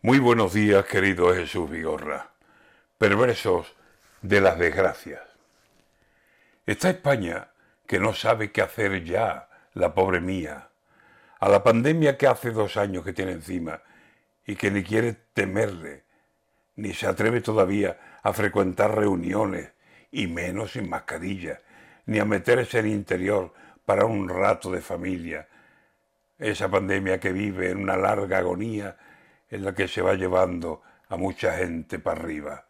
Muy buenos días, querido Jesús Vigorra, perversos de las desgracias. Está España que no sabe qué hacer ya, la pobre mía, a la pandemia que hace dos años que tiene encima y que ni quiere temerle, ni se atreve todavía a frecuentar reuniones, y menos sin mascarilla, ni a meterse en interior para un rato de familia. Esa pandemia que vive en una larga agonía en la que se va llevando a mucha gente para arriba.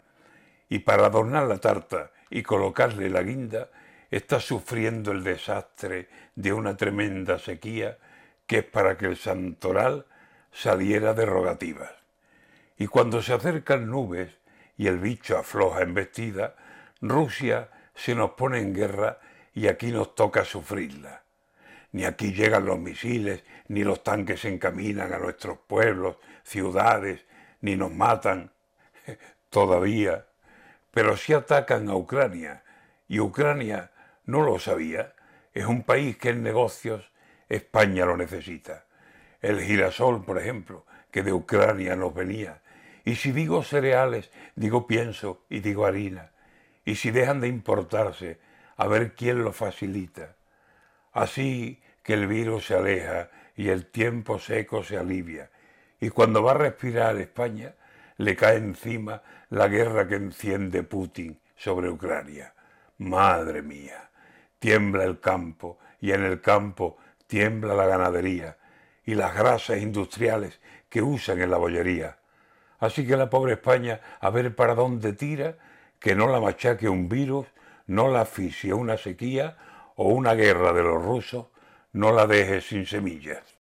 Y para adornar la tarta y colocarle la guinda, está sufriendo el desastre de una tremenda sequía que es para que el santoral saliera de rogativas. Y cuando se acercan nubes y el bicho afloja en vestida, Rusia se nos pone en guerra y aquí nos toca sufrirla. Ni aquí llegan los misiles, ni los tanques se encaminan a nuestros pueblos, ciudades, ni nos matan todavía. Pero sí atacan a Ucrania. Y Ucrania no lo sabía. Es un país que en negocios España lo necesita. El girasol, por ejemplo, que de Ucrania nos venía. Y si digo cereales, digo pienso y digo harina. Y si dejan de importarse, a ver quién lo facilita. Así que el virus se aleja y el tiempo seco se alivia. Y cuando va a respirar España, le cae encima la guerra que enciende Putin sobre Ucrania. Madre mía, tiembla el campo y en el campo tiembla la ganadería y las grasas industriales que usan en la bollería. Así que la pobre España, a ver para dónde tira, que no la machaque un virus, no la asfixie una sequía o una guerra de los rusos, no la deje sin semillas.